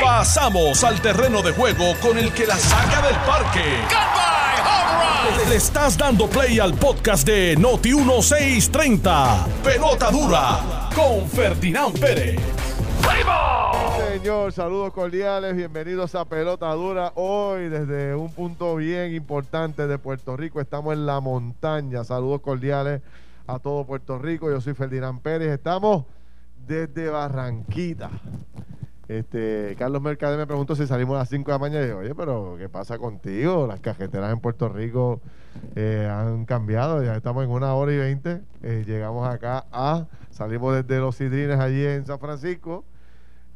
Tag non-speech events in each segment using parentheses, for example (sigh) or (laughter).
Pasamos al terreno de juego con el que la saca del parque. Le estás dando play al podcast de Noti 1630. Pelota dura con Ferdinand Pérez. Señor, saludos cordiales, bienvenidos a Pelota Dura. Hoy desde un punto bien importante de Puerto Rico, estamos en la montaña. Saludos cordiales a todo Puerto Rico. Yo soy Ferdinand Pérez, estamos desde Barranquita. Este, Carlos Mercader me preguntó si salimos a las 5 de la mañana. Y yo, oye, pero ¿qué pasa contigo? Las cajeteras en Puerto Rico eh, han cambiado. Ya estamos en una hora y veinte. Eh, llegamos acá a, salimos desde los Sidrines allí en San Francisco,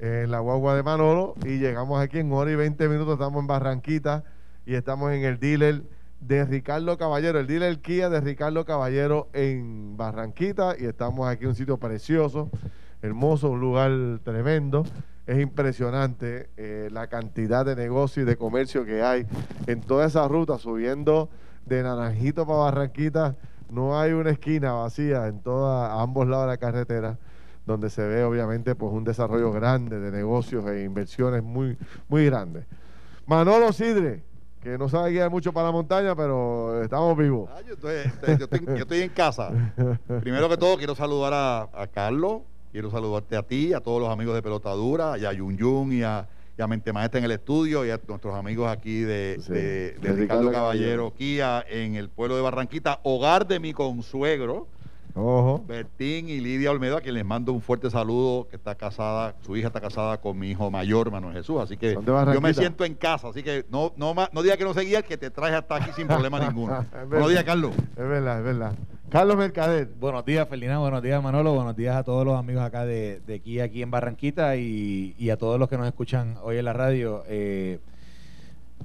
en la guagua de Manolo, y llegamos aquí en hora y 20 minutos. Estamos en Barranquita y estamos en el dealer de Ricardo Caballero, el dealer Kia de Ricardo Caballero en Barranquita. Y estamos aquí en un sitio precioso, hermoso, un lugar tremendo es impresionante eh, la cantidad de negocio y de comercio que hay en toda esa ruta, subiendo de Naranjito para Barranquita. No hay una esquina vacía en toda, a ambos lados de la carretera, donde se ve obviamente pues un desarrollo grande de negocios e inversiones muy, muy grandes. Manolo Sidre, que no sabe guiar mucho para la montaña, pero estamos vivos. Ah, yo, estoy, yo, estoy, yo, estoy, en casa. (laughs) Primero que todo, quiero saludar a, a Carlos, Quiero saludarte a ti, a todos los amigos de Pelotadura, y a Yun Yun y a, y a Mente Maestra en el estudio, y a nuestros amigos aquí de, Sí, de- de de Ricardo Ricardo Caballero Kia en el pueblo de Barranquita, hogar de mi consuegro, Ojo. Bertín y Lidia Olmedo, a quien les mando un fuerte saludo, que está casada, su hija está casada con mi hijo mayor, Manuel Jesús, así que yo me siento en casa, así que no, no, no diga que no seguía, que te traes hasta aquí sin problema (laughs) ninguno. Buenos días, Carlos. Es verdad, es verdad. Carlos Mercader. Buenos días, Ferdinand. Buenos días, Manolo. Buenos días a todos los amigos acá de, de aquí, aquí en Barranquita y, y a todos los que nos escuchan hoy en la radio. Eh,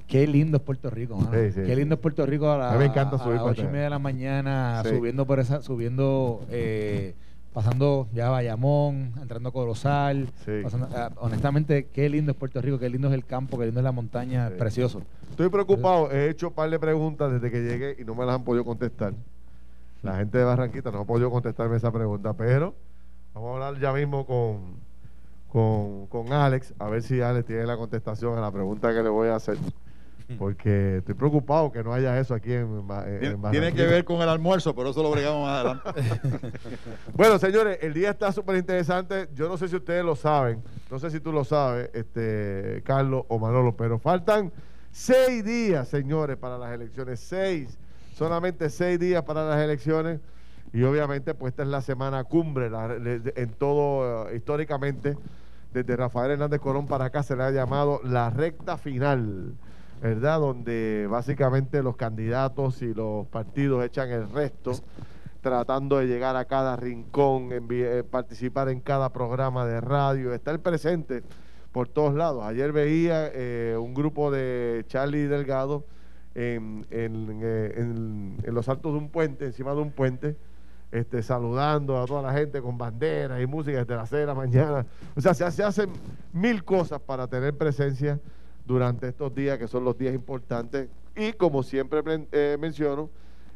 qué lindo es Puerto Rico, mano. Sí, sí, Qué lindo es Puerto Rico a, la- A mí me encanta a subir las para ocho y allá. media de la mañana, Sí. subiendo por esa, subiendo, eh, pasando ya Bayamón, entrando a Corozal. Pasando- ah, honestamente, qué lindo es Puerto Rico, qué lindo es el campo, qué lindo es la montaña, precioso. Estoy preocupado, he hecho un par de preguntas desde que llegué y no me las han podido contestar. La gente de Barranquita no ha podido contestarme esa pregunta, pero vamos a hablar ya mismo con, con, con Alex, a ver si Alex tiene la contestación a la pregunta que le voy a hacer. Porque estoy preocupado que no haya eso aquí en, en Tiene, que ver con el almuerzo, pero eso lo bregamos más adelante. (laughs) (laughs) Bueno, señores, el día está súper interesante. Yo no sé si ustedes lo saben, no sé si tú lo sabes, este, Carlos o Manolo, pero faltan seis días, señores, para las elecciones. Seis, solamente seis días para las elecciones. Y obviamente, pues esta es la semana cumbre la- en todo, eh, históricamente, desde Rafael Hernández Colón para acá se le ha llamado la recta final, ¿verdad? Donde básicamente los candidatos y los partidos echan el resto tratando de llegar a cada rincón, envi- eh, participar en cada programa de radio, estar presente por todos lados. Ayer veía eh, un grupo de Charlie Delgado en, en, eh, en- en los altos de un puente, encima de un puente, este, saludando a toda la gente con banderas y música desde las 6 de la mañana. O sea, se, se hacen mil cosas para tener presencia durante estos días que son los días importantes. Y como siempre eh, menciono,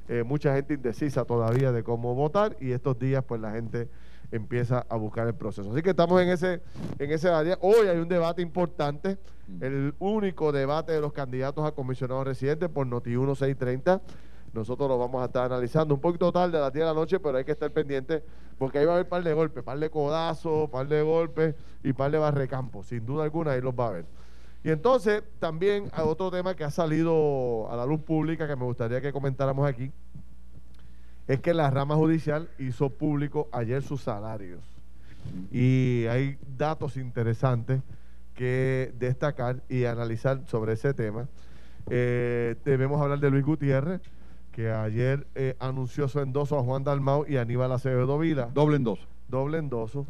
eh, mucha gente indecisa todavía de cómo votar y estos días pues la gente empieza a buscar el proceso. Así que estamos en ese en ese área. Hoy hay un debate importante, el único debate de los candidatos a comisionados residentes por Noti 1630. Nosotros lo vamos a estar analizando un poquito tarde a las 10 de la noche, pero hay que estar pendiente porque ahí va a haber par de golpes, par de codazos, par de golpes y par de barrecampos. Sin duda alguna ahí los va a haber. Y entonces también hay otro tema que ha salido a la luz pública que me gustaría que comentáramos aquí, es que la rama judicial hizo público ayer sus salarios. Y hay datos interesantes que destacar y analizar sobre ese tema. Eh, debemos hablar de Luis Gutiérrez, que ayer eh, anunció su endoso a Juan Dalmau y Aníbal Acevedo Vila Doble en dos. doble endoso.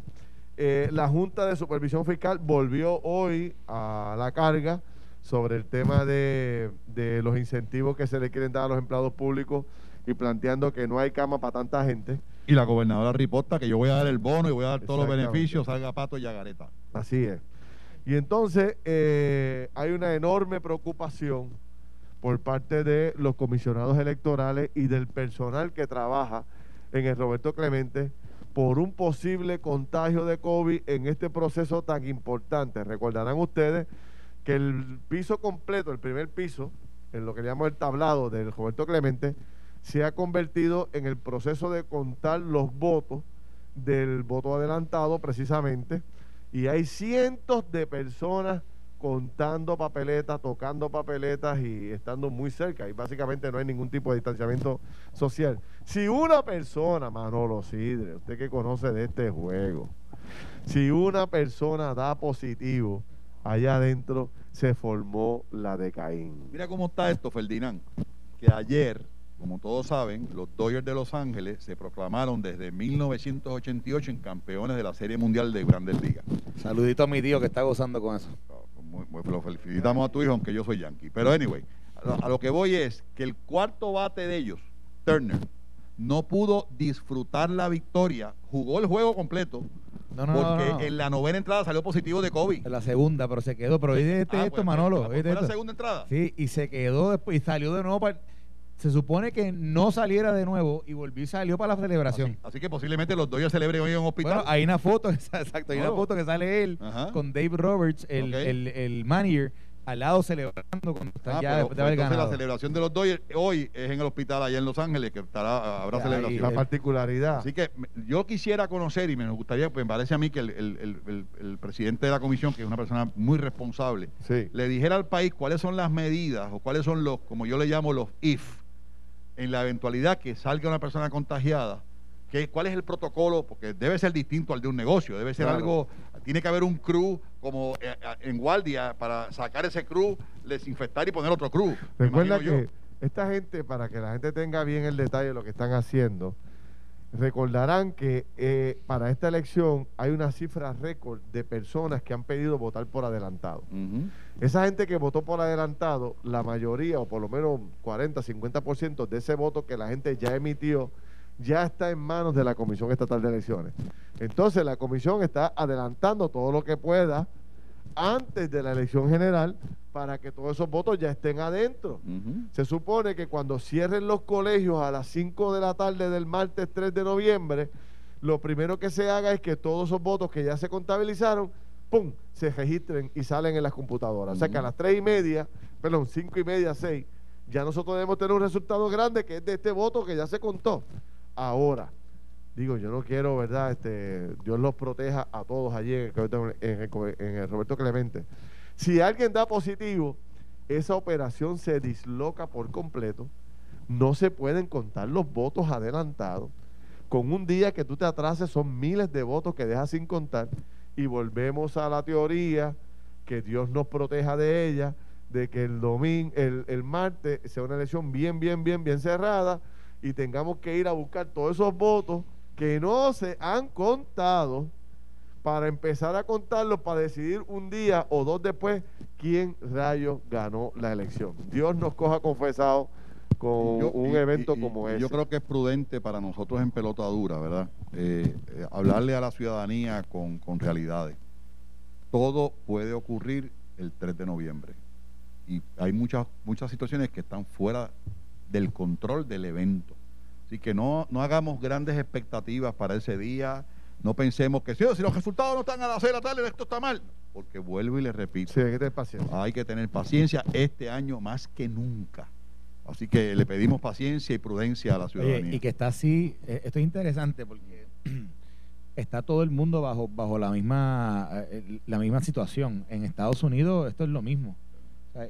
Eh, la Junta de Supervisión Fiscal volvió hoy a la carga sobre el tema de, de los incentivos que se le quieren dar a los empleados públicos y planteando que no hay cama para tanta gente. Y la gobernadora riposta que yo voy a dar el bono y voy a dar todos los beneficios, salga pato y agareta. Así es. Y entonces eh, hay una enorme preocupación por parte de los comisionados electorales y del personal que trabaja en el Roberto Clemente por un posible contagio de COVID en este proceso tan importante. Recordarán ustedes que el piso completo, el primer piso, en lo que llamamos el tablado del Roberto Clemente, se ha convertido en el proceso de contar los votos del voto adelantado precisamente y hay cientos de personas contando papeletas, tocando papeletas y estando muy cerca y básicamente no hay ningún tipo de distanciamiento social. Si una persona, Manolo Sidre, usted que conoce de este juego, si una persona da positivo, allá adentro se formó la de Caín. Mira cómo está esto, Ferdinand, que ayer como todos saben, los Dodgers de Los Ángeles se proclamaron desde 1988 en campeones de la Serie Mundial de Grandes Ligas. Saludito a mi tío que está gozando con eso. Lo felicitamos a tu hijo, aunque yo soy yankee. Pero anyway, a lo que voy es que el cuarto bate de ellos, Turner, no pudo disfrutar la victoria, jugó el juego completo, no, no, porque en la novena entrada salió positivo de COVID. En la segunda, pero se quedó. Pero hoy de este, ah, esto, Manolo. ¿Fue la segunda entrada? Sí, y se quedó después y salió de nuevo para se supone que no saliera de nuevo y volvió y salió para la celebración. Así, que posiblemente los Dodgers celebren hoy en un hospital. Bueno, hay una foto, (laughs) exacto, hay una oh. foto que sale él con Dave Roberts, el, el, manager, al lado celebrando cuando está ah, ya después de haber ganado. la celebración de los Dodgers hoy es en el hospital allá en Los Ángeles, que estará, habrá celebración. La particularidad. Así que yo quisiera conocer, y me gustaría, pues me parece a mí que el, el presidente de la comisión, que es una persona muy responsable, le dijera al país cuáles son las medidas o cuáles son los, como yo le llamo, los if en la eventualidad que salga una persona contagiada, ¿qué, ¿cuál es el protocolo? Porque debe ser distinto al de un negocio, debe ser algo, tiene que haber un crew como eh, eh, en guardia para sacar ese crew, desinfectar y poner otro crew. Recuerda que esta gente, para que la gente tenga bien el detalle de lo que están haciendo, Recordarán que eh, para esta elección hay una cifra récord de personas que han pedido votar por adelantado. Esa gente que votó por adelantado, la mayoría, o por lo menos 40, 50% de ese voto que la gente ya emitió, ya está en manos de la Comisión Estatal de Elecciones. Entonces la Comisión está adelantando todo lo que pueda antes de la elección general para que todos esos votos ya estén adentro. Se supone que cuando cierren los colegios a las 5 de la tarde del martes 3 de noviembre, lo primero que se haga es que todos esos votos que ya se contabilizaron, ¡pum!, se registren y salen en las computadoras. O sea que a las 3 y media, perdón, 5 y media, 6, ya nosotros debemos tener un resultado grande que es de este voto que ya se contó. Ahora, digo, yo no quiero, ¿verdad? Este, Dios los proteja a todos allí en el, Roberto Clemente. Si alguien da positivo, esa operación se disloca por completo. No se pueden contar los votos adelantados. Con un día que tú te atrases son miles de votos que dejas sin contar. Y volvemos a la teoría que Dios nos proteja de ella, de que el domingo, el, martes sea una elección bien, bien, bien, bien cerrada y tengamos que ir a buscar todos esos votos que no se han contado para empezar a contarlos para decidir un día o dos después quién rayos ganó la elección. Dios nos coja confesado con un evento como ese. Yo creo que es prudente para nosotros en pelota dura, ¿verdad? Eh, eh, hablarle a la ciudadanía con, con realidades. Todo puede ocurrir el 3 de noviembre. Y hay muchas, muchas situaciones que están fuera del control del evento. Así que no, no hagamos grandes expectativas para ese día. No pensemos que si, los resultados no están a las 6 de la tarde, esto está mal. Porque vuelvo y le repito. hay que tener paciencia. Hay que tener paciencia este año más que nunca. Así que le pedimos paciencia y prudencia a la ciudadanía. y que está así, eh, esto es interesante porque (clears throat) está todo el mundo bajo, bajo la misma, eh, la misma situación. En Estados Unidos esto es lo mismo.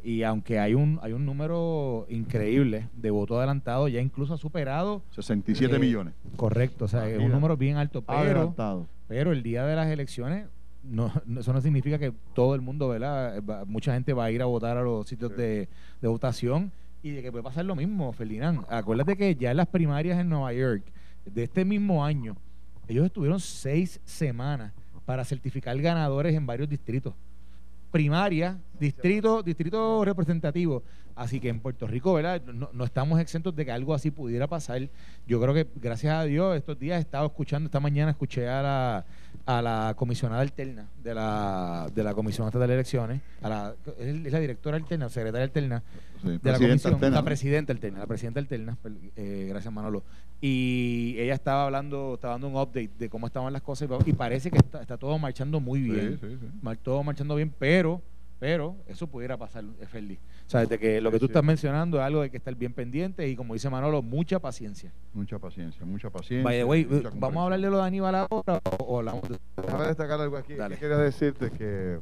Y aunque hay un hay un número increíble de votos adelantados, ya incluso ha superado 67 eh, millones. Correcto, o sea, es un número bien alto, pero, pero el día de las elecciones no, eso no significa que todo el mundo, ¿verdad? Mucha gente va a ir a votar a los sitios de, votación y de que puede pasar lo mismo, Ferdinand. Acuérdate que ya en las primarias en Nueva York de este mismo año, ellos estuvieron seis semanas para certificar ganadores en varios distritos. Primaria distrito, distrito representativo. Así que en Puerto Rico, ¿verdad? No, estamos exentos de que algo así pudiera pasar. Yo creo que, gracias a Dios, estos días he estado escuchando, esta mañana escuché a la, a la comisionada alterna de la, de la Comisión Estatal de Elecciones, a la, es la directora alterna, secretaria alterna de la comisión, la presidenta alterna, la presidenta alterna, eh, gracias Manolo. Y ella estaba hablando, estaba dando un update de cómo estaban las cosas y, parece que está, está, todo marchando muy bien, todo marchando bien, pero pero eso pudiera pasar, Feli. O sea, de que lo que tú estás mencionando es algo de que estar bien pendiente y como dice Manolo, mucha paciencia. Mucha paciencia, mucha paciencia. Vaya, güey, ¿vamos a hablar de lo de Aníbal ahora o, hablamos de... Déjame destacar algo aquí. Quería decirte que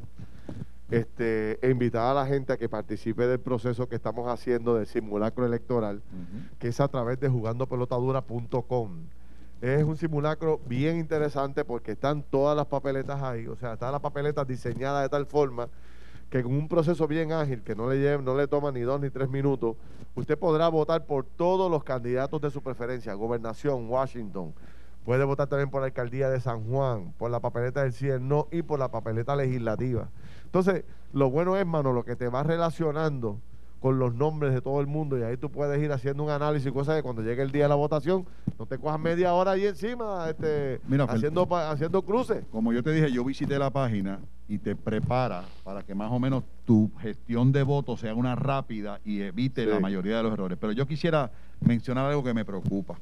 este, invitar a la gente a que participe del proceso que estamos haciendo del simulacro electoral, que es a través de jugandopelotadura.com. Es un simulacro bien interesante porque están todas las papeletas ahí, o sea, están las papeletas diseñadas de tal forma que con un proceso bien ágil, que no le, lleve, no le toma ni dos ni tres minutos, usted podrá votar por todos los candidatos de su preferencia, gobernación, Washington. Puede votar también por la alcaldía de San Juan, por la papeleta del CIE no y por la papeleta legislativa. Entonces, lo bueno es, mano, lo que te va relacionando con los nombres de todo el mundo y ahí tú puedes ir haciendo un análisis y cosas que cuando llegue el día de la votación no te cojas media hora ahí encima este, haciendo, haciendo cruces. Como yo te dije, yo visité la página y te prepara para que más o menos tu gestión de votos sea una rápida y evite la mayoría de los errores. Pero yo quisiera mencionar algo que me preocupa.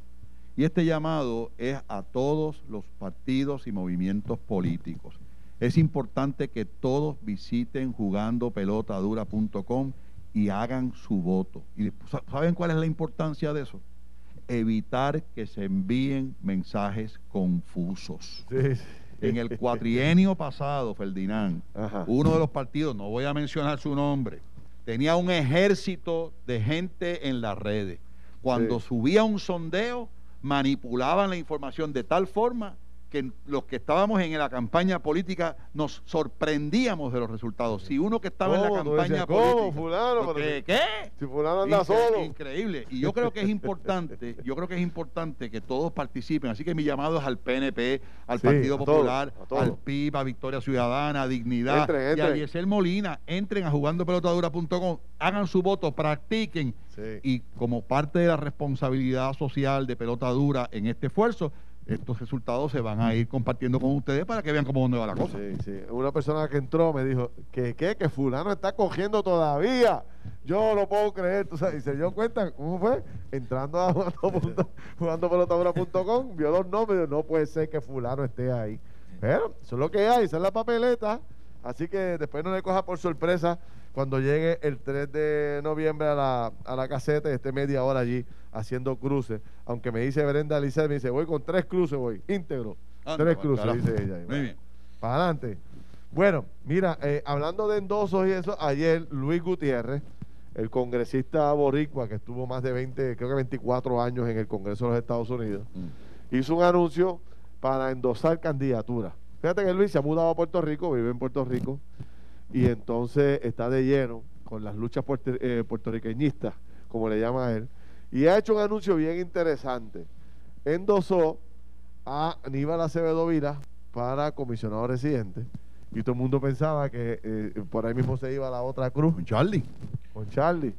Y este llamado es a todos los partidos y movimientos políticos. Es importante que todos visiten jugandopelotadura.com y hagan su voto. ¿Y saben cuál es la importancia de eso? Evitar que se envíen mensajes confusos. En el cuatrienio pasado, Ferdinand, uno de los partidos, no voy a mencionar su nombre, tenía un ejército de gente en las redes. Cuando subía un sondeo, manipulaban la información de tal forma que los que estábamos en la campaña política nos sorprendíamos de los resultados. Si uno que estaba en la campaña política. Fulano, ¿qué? Si fulano anda solo. Increíble. Y yo creo que es importante, (laughs) yo creo que es importante que todos participen. Así que mi llamado es al PNP, al Partido Popular, al PIB, a Victoria Ciudadana, a Dignidad y a Diesel Molina. Entren a jugandopelotadura.com, hagan su voto, practiquen. Y como parte de la responsabilidad social de pelota dura en este esfuerzo, estos resultados se van a ir compartiendo con ustedes para que vean cómo dónde va la cosa. Sí, sí. Una persona que entró me dijo que qué, que fulano está cogiendo todavía. Yo no puedo creer. ¿tú sabes? Y se dio cuenta, ¿cómo fue? Entrando a jugando, vio los nombres no puede ser que fulano esté ahí. Pero eso es lo que hay, esa es la papeleta. Así que después no le coja por sorpresa cuando llegue el 3 de noviembre a la, a la caseta y esté media hora allí haciendo cruces. Aunque me dice Brenda Alicia, me dice, voy con tres cruces, voy, íntegro. tres cruces, dice ella. Muy bien. Para adelante. Bueno, mira, eh, hablando de endosos y eso, ayer Luis Gutiérrez, el congresista boricua que estuvo más de 20, creo que 24 años en el Congreso de los Estados Unidos, mm. hizo un anuncio para endosar candidaturas. Fíjate que Luis se ha mudado a Puerto Rico, vive en Puerto Rico, y entonces está de lleno con las luchas eh, puertorriqueñistas, como le llama él, y ha hecho un anuncio bien interesante. Endosó a Aníbal Acevedo Vila para comisionado residente. Y todo el mundo pensaba que eh, por ahí mismo se iba a la otra cruz. Con Charlie. Con Charlie.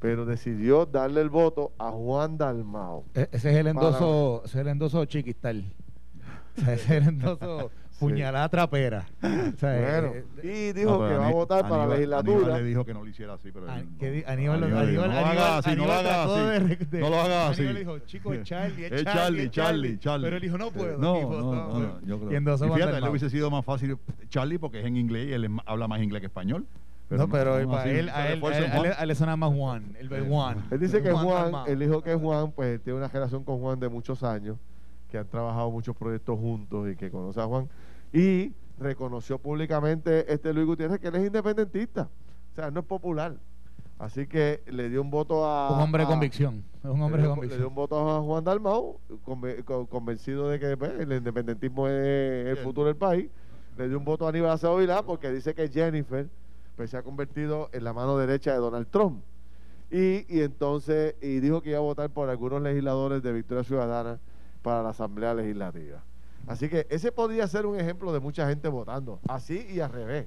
Pero decidió darle el voto a Juan Dalmao. E-, ese es el endoso, ese es el endoso chiquistal. ese es el endoso puñalada trapera. (laughs) bueno, eh, y dijo que va a votar para la legislatura. Aníbal le dijo que no lo hiciera así, pero. Aníbal, no, lo haga así, no lo haga así. no lo haga así. Aníbal dijo, chico, es Charlie, es Charlie, Charlie, Charlie. Pero él dijo, no puedo. No, no, no, yo creo. Y, entonces fíjate, le hubiese sido más fácil Charlie porque es en inglés y él habla más inglés que español. no, pero para él, a él, a él, le suena más Juan, el Juan. Él dice que Juan, él dijo que Juan, pues tiene una relación con Juan de muchos años, que han trabajado muchos proyectos juntos y que conoce a Juan. Y reconoció públicamente este Luis Gutiérrez que él es independentista, o sea, no es popular. Así que le dio un voto a. Un hombre de convicción. Es un hombre le, de convicción. Le dio un voto a Juan Dalmau, convencido de que pues, el independentismo es el futuro del país. Le dio un voto a Aníbal Acevedo Vilá porque dice que Jennifer pues, se ha convertido en la mano derecha de Donald Trump. Y, y entonces, y dijo que iba a votar por algunos legisladores de Victoria Ciudadana para la Asamblea Legislativa. Así que ese podría ser un ejemplo de mucha gente votando, así y al revés.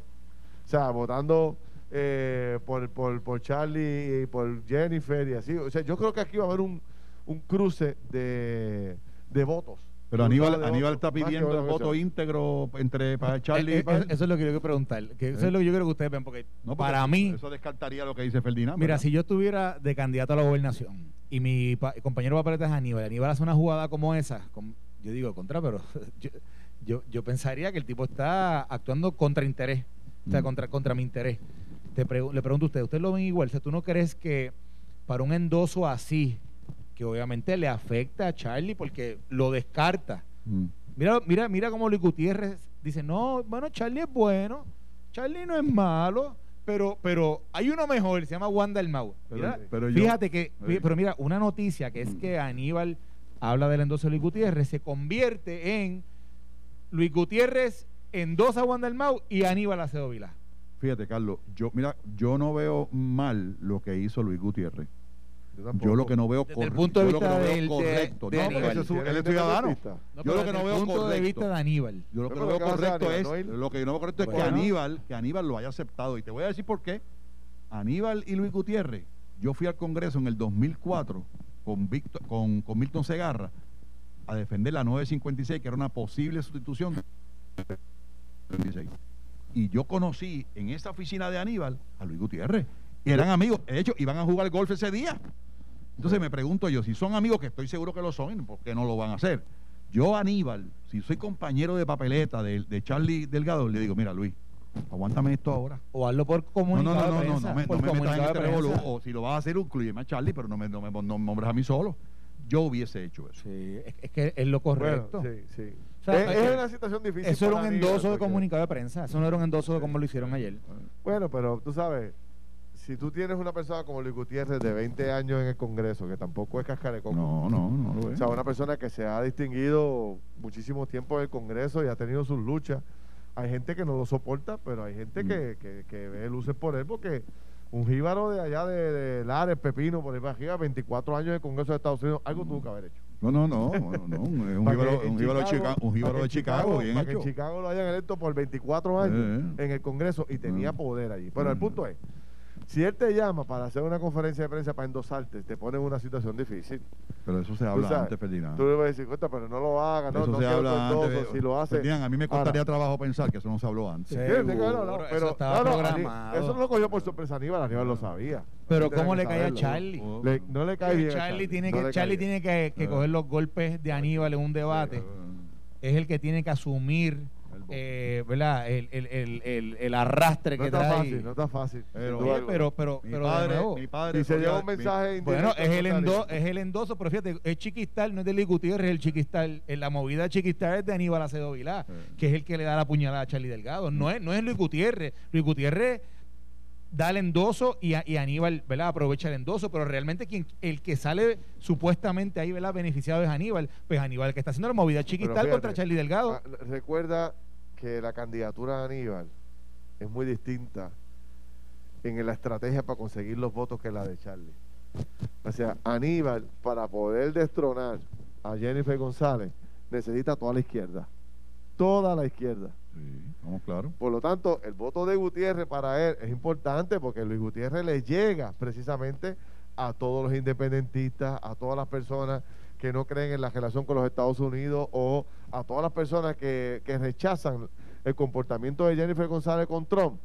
O sea, votando eh, por, por, por Charlie y por Jennifer y así. O sea, yo creo que aquí va a haber un, un cruce de, de votos. Pero Aníbal, Aníbal está pidiendo el voto íntegro entre para eh, Charlie y eh, Eso es lo que yo quiero preguntar. Que Eso es lo que yo quiero que ustedes vean. Porque, para mí. Eso descartaría lo que dice Ferdinand. Mira, si yo estuviera de candidato a la gobernación y mi compañero papeleta es Aníbal, Aníbal hace una jugada como esa, yo digo contra, pero (laughs) yo, yo, pensaría que el tipo está actuando contra interés. O sea, mm. contra, contra mi interés. Te le pregunto a usted, ¿usted lo ven igual? O ¿tú no crees que para un endoso así, que obviamente le afecta a Charlie porque lo descarta? Mm. Mira, mira, mira cómo Luis Gutiérrez dice, no, bueno, Charlie es bueno, Charlie no es malo, pero, pero hay uno mejor, se llama Wanda el Mau. fíjate que, pero mira, una noticia que es mm. que Aníbal habla del endoso de Luis Gutiérrez, se convierte en Luis Gutiérrez endosa a Wanda el Mau y Aníbal Acedo Vilá. Fíjate, Carlos, yo, mira, yo no veo mal lo que hizo Luis Gutiérrez. Yo, lo que no veo Desde el punto de vista del, correcto. De, no, es un, él es ciudadano. yo lo que no veo punto de vista de Aníbal. Yo lo que no veo correcto es lo que no veo correcto es que Aníbal, que Aníbal lo haya aceptado y te voy a decir por qué. Aníbal y Luis Gutiérrez, yo fui al Congreso en el 2004 con con, con Milton Segarra a defender la 956 que era una posible sustitución y yo conocí en esa oficina de Aníbal a Luis Gutiérrez. Y eran amigos. De hecho, iban a jugar golf ese día. Entonces me pregunto yo, si son amigos, que estoy seguro que lo son, ¿por qué no lo van a hacer? Yo, Aníbal, si soy compañero de papeleta de, de Charlie Delgado, le digo, mira, Luis, aguántame esto ahora. O hazlo por comunicación. No, no, no, no, no, me, no me metas en este revolú. O si lo vas a hacer, incluyeme a Charlie, pero no me, no me, no me nombres a mí solo. Yo hubiese hecho eso. Sí, es, que es lo correcto. sí, sí es, una situación difícil. Eso era un endoso de comunicado de prensa. Eso no era un endoso de como lo hicieron ayer. Bueno, pero tú sabes, si tú tienes una persona como Luis Gutiérrez de 20 años en el Congreso, que tampoco es cascarecón. No, no, no lo es. O sea, una persona que se ha distinguido muchísimo tiempo en el Congreso y ha tenido sus luchas. Hay gente que no lo soporta, pero hay gente mm. que, que, ve luces por él porque un jíbaro de allá de, de Lares, Pepino, por ahí para arriba, 24 años en el Congreso de Estados Unidos, algo tuvo que haber hecho. No, no, no, no, no un jíbaro, un de Chicago, un de Chicago, bien para que en Chicago lo hayan electo por 24 años eh. en el Congreso y tenía mm. poder allí. Pero el mm. punto es, si él te llama para hacer una conferencia de prensa para endosarte, te pone en una situación difícil. Pero eso se habla antes, Ferdinand. Tú le vas a decir, cuenta, pero no lo haga, no, eso no se habla antes. Si lo hace. Ferdinand, a mí me costaría trabajo pensar que eso no se habló antes. Sí, no, no, pero, eso estaba programado. Eso no lo cogió por sorpresa Aníbal, Aníbal lo sabía. Pero ¿cómo le cae a Charlie? no le cae bien. Charlie, tiene que, Charlie tiene que, que coger los golpes de Aníbal en un debate. Es el que tiene que asumir eh, ¿verdad? El, el, el, el, arrastre no que está trae. Fácil, no está fácil. Pero, pero, pero, mi padre, mi padre y se lleva un mensaje Bueno, es el, endo, es el endoso, pero fíjate, es Chiquistal, no es de Luis Gutiérrez, es el Chiquistal. En la movida de Chiquistal es de Aníbal Acedo Vilá, que es el que le da la puñalada a Charlie Delgado. No es, no es Luis Gutiérrez. Luis Gutiérrez da el endoso y, y, Aníbal ¿verdad? aprovecha el endoso, pero realmente quien, el que sale supuestamente ahí ¿verdad? beneficiado es Aníbal. Pues Aníbal que está haciendo la movida chiquistal contra Charlie Delgado. Ah, recuerda que la candidatura de Aníbal es muy distinta en la estrategia para conseguir los votos que la de Charlie. O sea, Aníbal, para poder destronar a Jennifer González, necesita toda la izquierda. Toda la izquierda. Sí, vamos claro. Por lo tanto, el voto de Gutiérrez para él es importante porque Luis Gutiérrez le llega precisamente a todos los independentistas, a todas las personas que no creen en la relación con los Estados Unidos o a todas las personas que, rechazan el comportamiento de Jennifer González con Trump.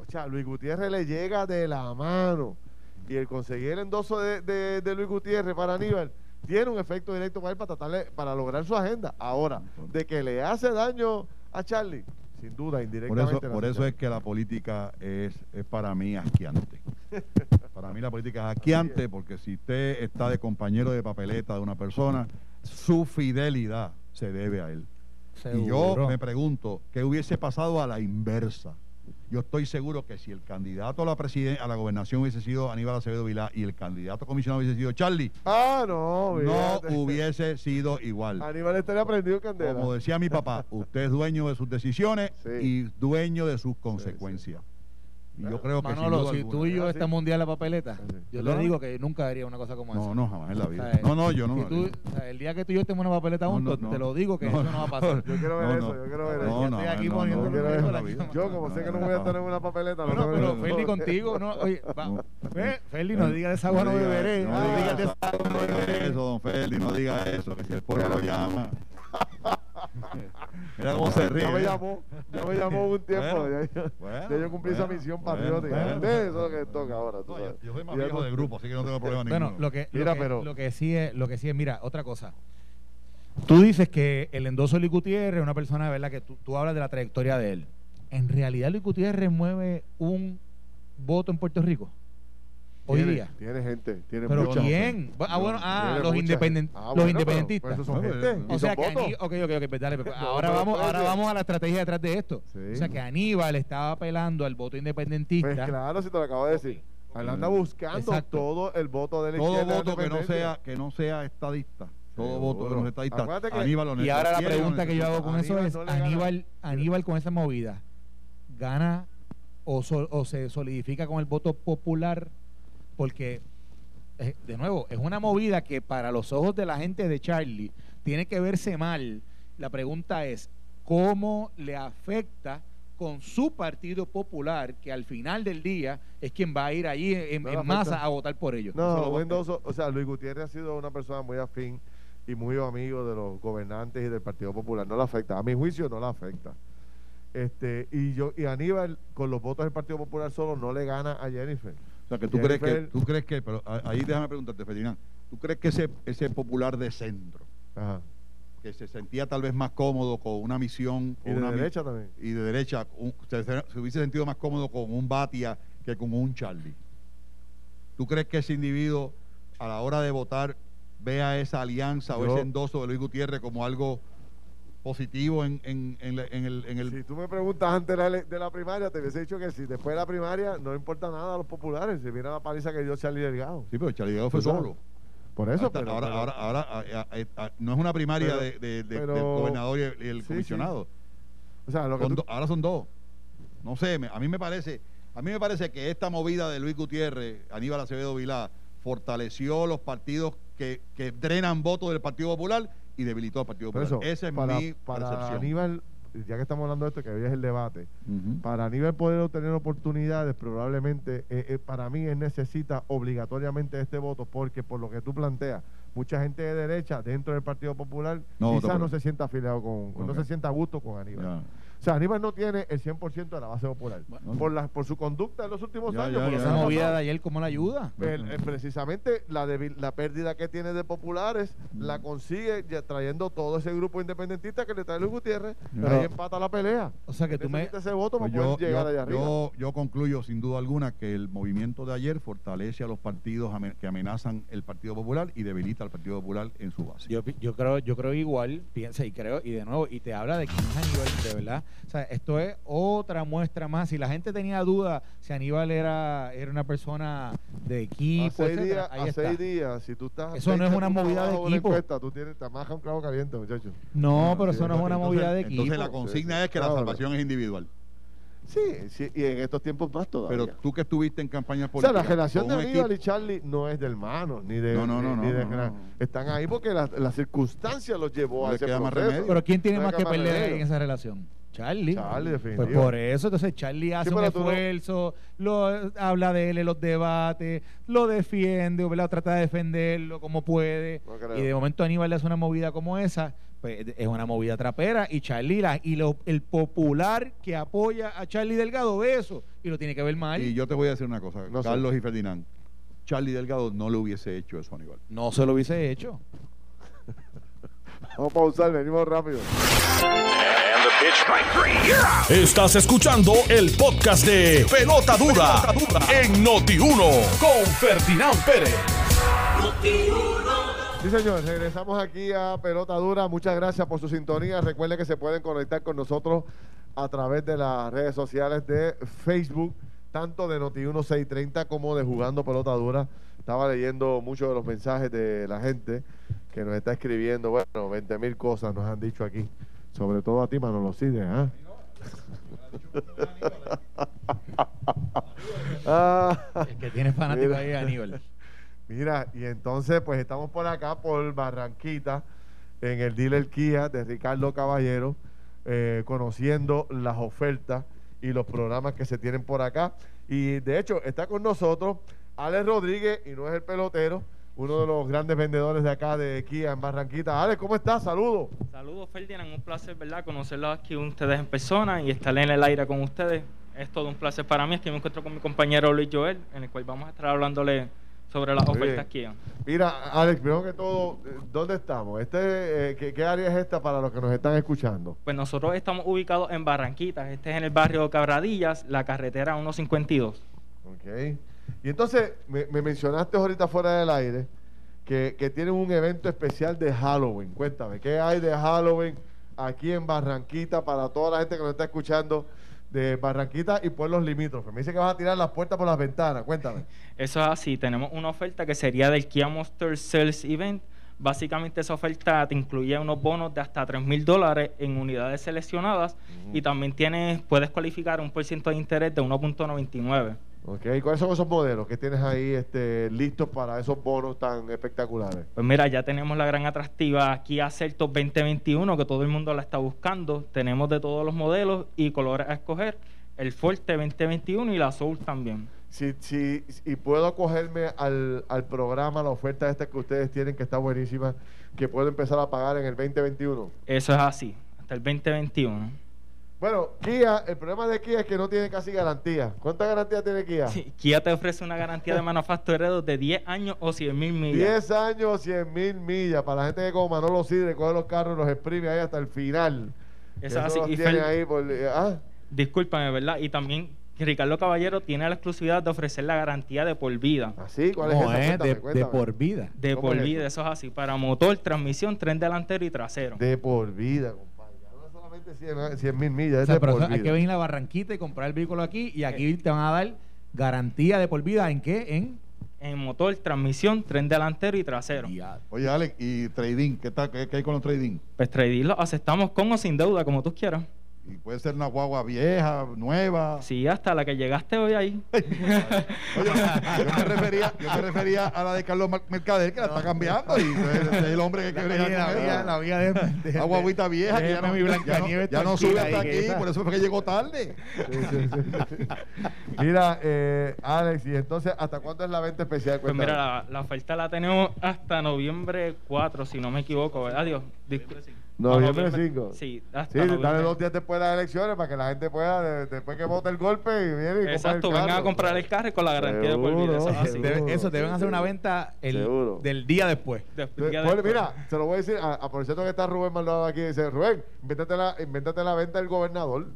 O sea, Luis Gutiérrez le llega de la mano y el conseguir el endoso de, Luis Gutiérrez para Aníbal tiene un efecto directo para él para, tratarle, para lograr su agenda. Ahora, de que le hace daño a Charlie, sin duda, indirectamente. Por eso, por eso es que la política es, es para mí asqueante. (laughs) para mí la política es asqueante porque si usted está de compañero de papeleta de una persona, su fidelidad se debe a él. Y yo me pregunto, ¿qué hubiese pasado a la inversa? Yo estoy seguro que si el candidato a la a la gobernación hubiese sido Aníbal Acevedo Vilá y el candidato comisionado hubiese sido Charlie, ah, no, no hubiese sido igual. Aníbal estaría prendido candela. Como decía mi papá, (laughs) usted es dueño de sus decisiones y dueño de sus consecuencias. Y yo creo que Manolo, si tú y yo un día en la papeleta, yo te digo que nunca haría una cosa como esa. No, no, jamás en la vida. no, no, yo no. Tú, el día que tú y yo estemos en una papeleta juntos, te lo digo que eso no va a pasar. (laughs) Yo quiero ver eso, yo quiero ver eso. Yo estoy aquí poniendo Yo, como sé que no voy a estar en una papeleta, no, pero Feli contigo, no. Oye, Feli, no diga de esa agua no beberé. No diga de esa agua no beberé. Eso, don Feli, no diga eso, que si el pueblo lo llama. (laughs) Mira cómo se ríe. Ya me llamó, ya me llamó un (laughs) tiempo. ya, yo cumplí esa misión patriótica. eso es lo que toca ahora. yo, soy más viejo de grupo, así que no tengo problema bueno, ninguno. Lo que, mira, pero, lo que sí es, lo que sí es, mira, otra cosa. Tú dices que el endoso de Luis Gutiérrez es una persona, ¿verdad? Que tú, tú hablas de la trayectoria de él. En realidad, Luis Gutiérrez mueve un voto en Puerto Rico hoy día. Tiene gente, tiene ¿Pero quién? Ah, bueno, ah, los, independent, ah, los independentistas. Pues son gente. O sea que Aníbal, ok, ok, ok, dale, pues, (laughs) ahora, vamos, ahora vamos a la estrategia detrás de esto. O sea que Aníbal estaba apelando al voto independentista. Pues claro, si te lo acabo de decir. Él anda buscando todo el voto de la Todo voto que no sea que no sea estadista. Todo voto que no sea estadista. Aníbal y ahora la pregunta que yo hago con eso es, Aníbal, Aníbal con esa movida, ¿gana o, o se solidifica con el voto popular porque, eh, de nuevo, es una movida que para los ojos de la gente de Charlie tiene que verse mal. La pregunta es, ¿cómo le afecta con su partido popular, que al final del día es quien va a ir allí en, masa a votar por ellos? No, o sea, Luis Gutiérrez ha sido una persona muy afín y muy amigo de los gobernantes y del Partido Popular. No le afecta, a mi juicio no le afecta. Este, y yo y Aníbal con los votos del Partido Popular solo no le gana a Jennifer que tú crees que, tú crees que, pero ahí déjame preguntarte, Ferdinand, ¿tú crees que ese, ese popular de centro, que se sentía tal vez más cómodo con una misión... y de derecha también. Y de derecha, se, hubiese sentido más cómodo con un Batia que con un Charlie? ¿Tú crees que ese individuo a la hora de votar vea esa alianza o ese endoso de Luis Gutiérrez como algo positivo en, en, en, el, en, el, Si tú me preguntas antes de la, primaria, te hubiese dicho que si después de la primaria no importa nada a los populares, si mira la paliza que dio Charlie Delgado. Sí, pero Charlie Delgado fue solo. Por eso, pero, ahora, ahora, ahora, no es una primaria de, de, del gobernador y el, comisionado. O sea, lo que ahora son dos. No sé, a mí me parece, a mí me parece que esta movida de Luis Gutiérrez, Aníbal Acevedo Vilá, fortaleció los partidos que, que drenan votos del Partido Popular y debilitó al Partido Popular. Esa es para, mi para Aníbal, ya que estamos hablando de esto, que hoy es el debate, para Aníbal poder obtener oportunidades, probablemente eh, eh, para mí él necesita obligatoriamente este voto, porque por lo que tú planteas, mucha gente de derecha dentro del Partido Popular quizás no se sienta afiliado con, no se sienta a gusto con Aníbal. O sea, Aníbal no tiene el 100% de la base popular. por, la, por su conducta en los últimos años. ¿Y esa movida de ayer cómo la ayuda? Pues, eh, precisamente la, la pérdida que tiene de populares la consigue trayendo todo ese grupo independentista que le trae Luis Gutiérrez. ahí empata la pelea. O sea, que tú me... ese voto pues yo, llegar allá arriba. Yo, yo concluyo sin duda alguna que el movimiento de ayer fortalece a los partidos que amenazan el Partido Popular y debilita al Partido Popular en su base. Yo, yo creo yo creo igual, piensa y creo, y de nuevo, y te habla de que es Aníbal, de verdad o sea, esto es otra muestra más. Si la gente tenía duda si Aníbal era, era una persona de equipo, a días, a seis días, si tú estás. Eso no es una movida de equipo. tú tienes, te amaja un clavo caliente, muchachos. No, pero eso no es una movida de equipo. Entonces la consigna es que la salvación es individual. Sí, sí, y en estos tiempos más todavía. Pero tú que estuviste en campaña política. O sea, la relación de Aníbal y Charlie no es de hermanos, ni de. No, no, no. Ni, no, Están ahí porque la, la circunstancia los llevó a ese proceso. Pero ¿quién tiene más que perder en esa relación? Charlie. Charlie, Pues por eso, entonces Charlie hace un esfuerzo, lo, habla de él en los debates, lo defiende, ¿verdad? trata de defenderlo como puede. y de momento Aníbal le hace una movida como esa, pues es una movida trapera. Y Charlie, y lo, el popular que apoya a Charlie Delgado ve eso y lo tiene que ver mal. Y yo te voy a decir una cosa, Carlos y Ferdinand. Charlie Delgado no le hubiese hecho eso a Aníbal. No se lo hubiese hecho. (laughs) Vamos a pausar, venimos rápido. Estás escuchando el podcast de Pelota Dura, en Noti1 con Ferdinand Pérez. Sí, señores, regresamos aquí a Pelota Dura. Muchas gracias por su sintonía. Recuerden que se pueden conectar con nosotros a través de las redes sociales de Facebook, tanto de Noti1 630 como de Jugando Pelota Dura. Estaba leyendo muchos de los mensajes de la gente que nos está escribiendo. Bueno, 20 mil cosas nos han dicho aquí. Sobre todo a ti, Manolo Cide, ¿ah? Ah, (laughs) el que tiene fanático ahí a nivel. Mira, y entonces pues estamos por acá, por Barranquita, en el dealer Kia de Ricardo Caballero, eh, conociendo las ofertas y los programas que se tienen por acá. Y de hecho está con nosotros Alex Rodríguez, y no es el pelotero, uno de los grandes vendedores de acá de Kia en Barranquita. Alex, ¿cómo estás? Saludos. Saludos, Ferdinand. Un placer, ¿verdad? Conocerlos aquí ustedes en persona y estar en el aire con ustedes. Es todo un placer para mí. Es que me encuentro con mi compañero Luis Joel, en el cual vamos a estar hablándole sobre las ofertas Kia. Mira, Alex, primero que todo, ¿dónde estamos? Este, eh, ¿qué, área es esta para los que nos están escuchando? Pues nosotros estamos ubicados en Barranquitas. Este es en el barrio Cabradillas, la carretera 152. Ok. Y entonces, me, mencionaste ahorita fuera del aire que, que tienen un evento especial de Halloween. Cuéntame, ¿qué hay de Halloween aquí en Barranquita para toda la gente que nos está escuchando? de Barranquita y pueblos limítrofes. Me dice que vas a tirar las puertas por las ventanas. Cuéntame. (laughs) Eso es así. Tenemos una oferta que sería del Kia Monster Sales Event. Básicamente esa oferta te incluye unos bonos de hasta 3 mil dólares en unidades seleccionadas y también tienes, puedes cualificar un por ciento de interés de 1.99. Ok, ¿cuáles son esos modelos que tienes ahí este, listos para esos bonos tan espectaculares? Pues mira, ya tenemos la gran atractiva aquí a Celtos 2021, que todo el mundo la está buscando. Tenemos de todos los modelos y colores a escoger. El Forte 2021 y la Soul también. Si, si, y puedo acogerme al, al programa, la oferta esta que ustedes tienen, que está buenísima, que puedo empezar a pagar en el 2021. Eso es así, hasta el 2021. Bueno, Kia, el problema de Kia es que no tiene casi garantía. ¿Cuánta garantía tiene Kia? Kia te ofrece una garantía de manufacturero de 10 años o 100 mil millas. 10 años o 100 mil millas. Para la gente que como Manolo Sidre coge los carros y los exprime ahí hasta el final. Eso es así. Y tiene ahí por, ¿ah? Discúlpame, ¿verdad? Y también Ricardo Caballero tiene la exclusividad de ofrecer la garantía de por vida. ¿Así? ¿Ah, ¿Cuál es esa? de, de, por vida. De por vida, eso? es así. Para motor, transmisión, tren delantero y trasero. De por vida, 100 mil millas. hay que venir a Barranquita y comprar el vehículo aquí y aquí te van a dar garantía de por vida. ¿En qué? En en motor, transmisión, tren delantero y trasero. Oye, Alex, ¿y trading? ¿Qué, tal, qué, hay con los trading? Pues trading lo aceptamos con o sin deuda, como tú quieras. Y puede ser una guagua vieja, nueva. Sí, hasta la que llegaste hoy ahí. (laughs) Oye, yo me, refería, yo me refería a la de Carlos Mercader, que la está cambiando. Y es el hombre que quiere la, la, la vía de, de, la guaguita vieja, que ya no, ya no, ya no sube hasta aquí, por eso fue que llegó tarde. (laughs) mira, eh, Alex, y entonces, ¿hasta cuándo es la venta especial? Pues mira, la, la, oferta la tenemos hasta noviembre 4, si no me equivoco, ¿verdad? Adiós. Noviembre 5. Sí, hasta sí dale dos días después de las elecciones para que la gente pueda, después que vote el golpe, y viene y Exacto, vengan a comprar el carro con la garantía de por vida. Eso, así. eso, deben hacer una venta el, del día después. Mira, se lo voy a decir, aprovechando que está Rubén Maldonado aquí, dice, Rubén, invéntate la, invéntate la venta del gobernador.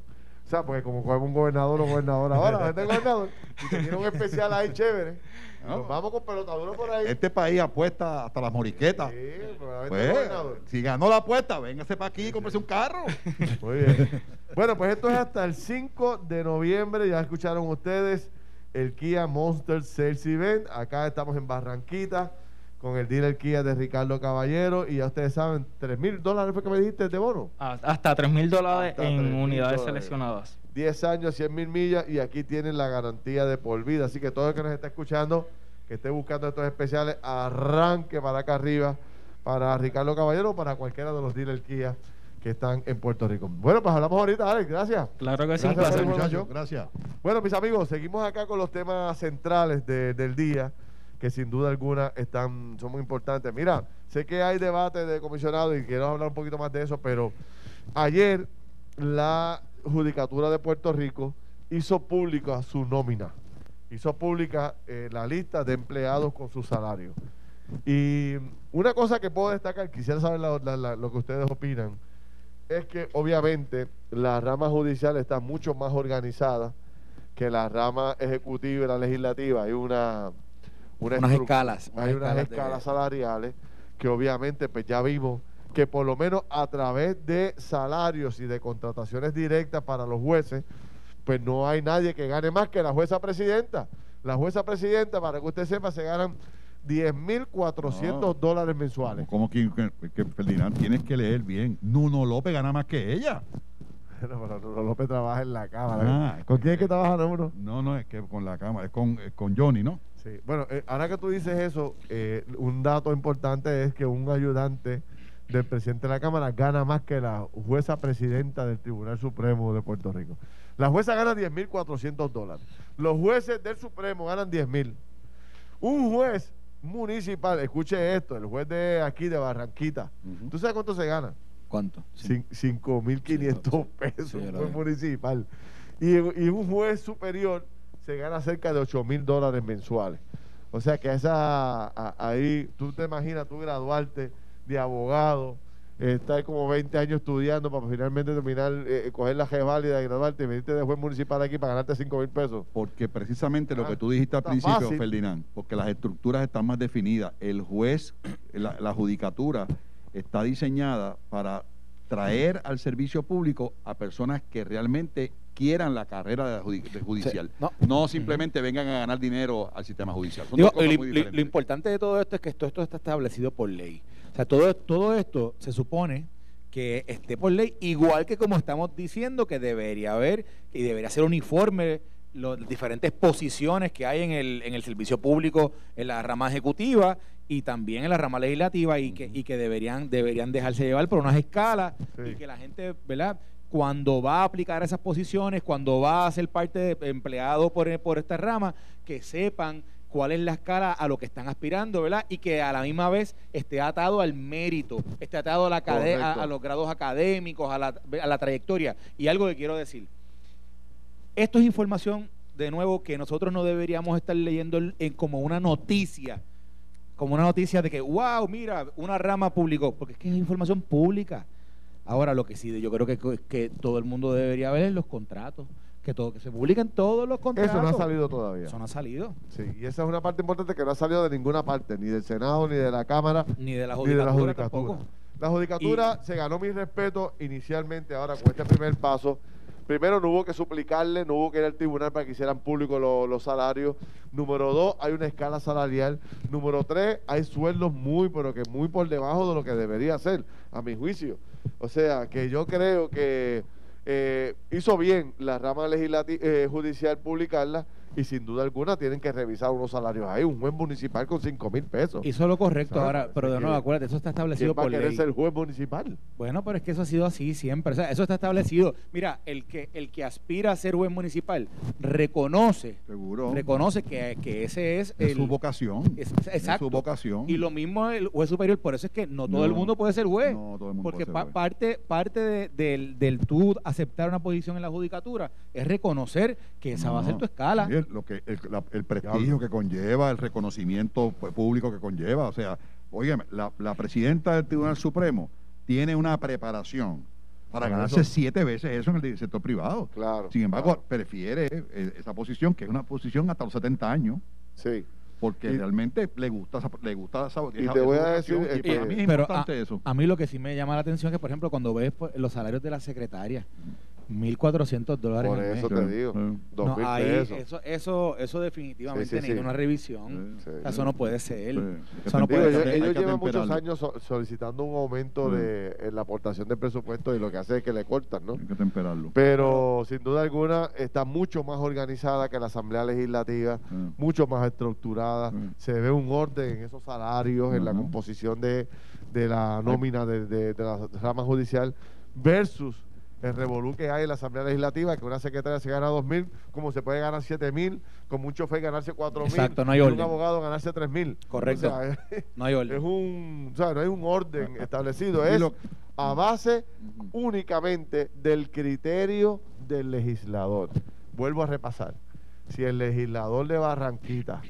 O sea, porque como un gobernador o gobernador (laughs) ahora, del gobernador, y te tiene un especial ahí chévere vamos con pelotadura por ahí. Este país apuesta hasta las moriquetas. Sí, pues, si ganó la apuesta, véngase para aquí y cómprese un carro. Muy bien. bueno, pues esto es hasta el 5 de noviembre. Ya escucharon ustedes el Kia Monster Sales Event. Acá estamos en Barranquita con el dealer Kia de Ricardo Caballero. Y ya ustedes saben, 3 mil dólares fue que me dijiste de bono. Ah, hasta 3 mil dólares en unidades seleccionadas. 10 años, 100 mil millas y aquí tienen la garantía de por vida. Así que todo el que nos está escuchando, que esté buscando estos especiales, arranque para acá arriba para Ricardo Caballero o para cualquiera de los dealers Kia que están en Puerto Rico. Bueno, pues hablamos ahorita, Alex, gracias. Claro que sí, gracias, muchachos. Gracias. Bueno, mis amigos, seguimos acá con los temas centrales del día que sin duda alguna están, son muy importantes. Mira, sé que hay debate de comisionado y quiero hablar un poquito más de eso, pero ayer la Judicatura de Puerto Rico hizo pública su nómina, hizo pública eh, la lista de empleados con su salario. Y una cosa que puedo destacar, quisiera saber lo que ustedes opinan, es que obviamente la rama judicial está mucho más organizada que la rama ejecutiva y la legislativa. Hay una, unas escalas. Hay unas escalas, salariales que obviamente pues ya vimos que por lo menos a través de salarios y de contrataciones directas para los jueces, pues no hay nadie que gane más que la jueza presidenta. La jueza presidenta, para que usted sepa, se ganan 10.400 dólares mensuales. ¿Cómo que, que, Ferdinand? Tienes que leer bien. Nuno López gana más que ella. Bueno, pero López trabaja en la Cámara. Ah, ¿Con quién es que trabaja uno? No, no, es que con la Cámara, es con, con Johnny, ¿no? Sí. Bueno, eh, ahora que tú dices eso, eh, un dato importante es que un ayudante del presidente de la Cámara gana más que la jueza presidenta del Tribunal Supremo de Puerto Rico. La jueza gana 10.400 dólares. Los jueces del Supremo ganan 10.000. Un juez municipal, escuche esto, el juez de aquí de Barranquita, ¿tú sabes cuánto se gana? ¿Cuánto? 5.500 pesos, un juez municipal. Y, un juez superior se gana cerca de 8.000 dólares mensuales. O sea que esa ahí, tú te imaginas tú graduarte de abogado, estar como 20 años estudiando para finalmente terminar, eh, eh, coger la válida y graduarte y venirte de juez municipal aquí para ganarte 5 mil pesos. Porque precisamente lo ah, que tú dijiste al principio, Ferdinand, porque las estructuras están más definidas. El juez, (clears throat) la, judicatura está diseñada para traer al servicio público a personas que realmente quieran la carrera de judicial. no. simplemente vengan a ganar dinero al sistema judicial. lo, importante de todo esto es que esto, esto está establecido por ley. O sea, todo, todo esto se supone que esté por ley, igual que como estamos diciendo que debería haber y debería ser uniforme las diferentes posiciones que hay en el, en el servicio público, en la rama ejecutiva y también en la rama legislativa y que, y que deberían, deberían dejarse llevar por unas escalas y que la gente, ¿verdad? Cuando va a aplicar esas posiciones, cuando va a ser parte de empleado por, por esta rama, que sepan cuál es la escala a lo que están aspirando, ¿verdad? Y que a la misma vez esté atado al mérito, esté atado a, la a, los grados académicos, a la, trayectoria. Y algo que quiero decir, esto es información, de nuevo, que nosotros no deberíamos estar leyendo en, como una noticia, como una noticia de que, wow, mira, una rama publicó, porque es que es información pública. Ahora, lo que sí, yo creo que, que todo el mundo debería ver es los contratos que todo que se publiquen todos los contratos. Eso no ha salido todavía. Eso no ha salido. Sí, y esa es una parte importante que no ha salido de ninguna parte, ni del Senado, ni de la Cámara, ni de la judicatura. la judicatura se ganó mi respeto inicialmente, ahora con este primer paso. Primero, no hubo que suplicarle, no hubo que ir al tribunal para que hicieran público los salarios. Número dos, hay una escala salarial. Número tres, hay sueldos muy, pero que muy por debajo de lo que debería ser, a mi juicio. O sea, que yo creo que eh, hizo bien la rama legislativa eh, judicial publicarla y sin duda alguna tienen que revisar unos salarios ahí. Un juez municipal con 5 mil pesos. Hizo lo correcto ahora, pero de nuevo, acuérdate, eso está establecido por ley. ser juez municipal? Bueno, pero es que eso ha sido así siempre. O sea, eso está establecido. Mira, el que el que aspira a ser juez municipal reconoce, Seguro. reconoce que, que ese es, es su vocación. exacto. su vocación. Y lo mismo el juez superior. Por eso es que no todo el mundo puede ser juez. No, todo el mundo porque puede ser parte parte de, del, del tú aceptar una posición en la judicatura es reconocer que esa va a ser tu escala. Lo que la, el prestigio que conlleva, el reconocimiento público que conlleva. O sea, oye, la, la presidenta del Tribunal Supremo tiene una preparación para ganarse siete veces eso en el sector privado. Claro. Sin embargo, prefiere eh, esa posición, que es una posición hasta los 70 años. Sí. Porque realmente le gusta le gusta esa, y te voy a decir a mí es importante eso. A mí lo que sí me llama la atención es que, por ejemplo, cuando ves pues, los salarios de las secretarias, 1.400 dólares. Por eso te digo. No, Eso, eso, eso definitivamente necesita una revisión. eso no puede ser. Eso no puede ser. Ellos, llevan muchos años solicitando un aumento de en la aportación de presupuesto y lo que hace es que le cortan, ¿no? Hay que temperarlo. Pero sin duda alguna está mucho más organizada que la Asamblea Legislativa, mucho más estructurada. Se ve un orden en esos salarios, en la composición de, de la nómina de, de, de la rama judicial versus el revolú que hay en la Asamblea Legislativa, que una secretaria se gana 2 mil, como se puede ganar 7 mil, como un chofer ganarse 4 mil, Exacto, no hay orden. un abogado ganarse 3 mil. Correcto. no hay orden. (laughs) Es un, o sea, no hay un orden (laughs) establecido, es a base únicamente del criterio del legislador. Vuelvo a repasar. Si el legislador de Barranquita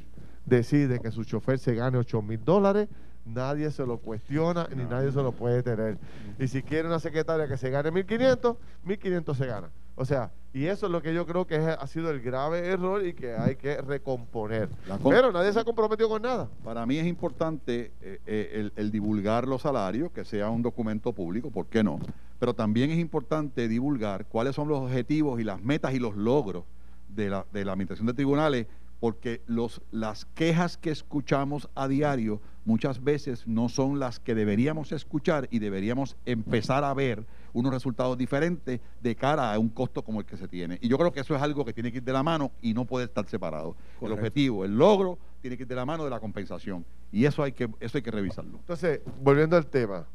decide que su chofer se gane 8 mil dólares, nadie se lo cuestiona ni nadie se lo puede tener. Y si quiere una secretaria que se gane 1.500, 1.500 se gana. O sea, y eso es lo que yo creo que ha sido el grave error y que hay que recomponer. Pero nadie se ha comprometido con nada. Para mí es importante eh, eh, el, divulgar los salarios, que sea un documento público, ¿por qué no? Pero también es importante divulgar cuáles son los objetivos y las metas y los logros de la, de la administración de tribunales porque los, las quejas que escuchamos a diario muchas veces no son las que deberíamos escuchar y deberíamos empezar a ver unos resultados diferentes de cara a un costo como el que se tiene. Y yo creo que eso es algo que tiene que ir de la mano y no puede estar separado. El objetivo, el logro, tiene que ir de la mano de la compensación. Y eso hay que, eso hay que revisarlo. Entonces, volviendo al tema,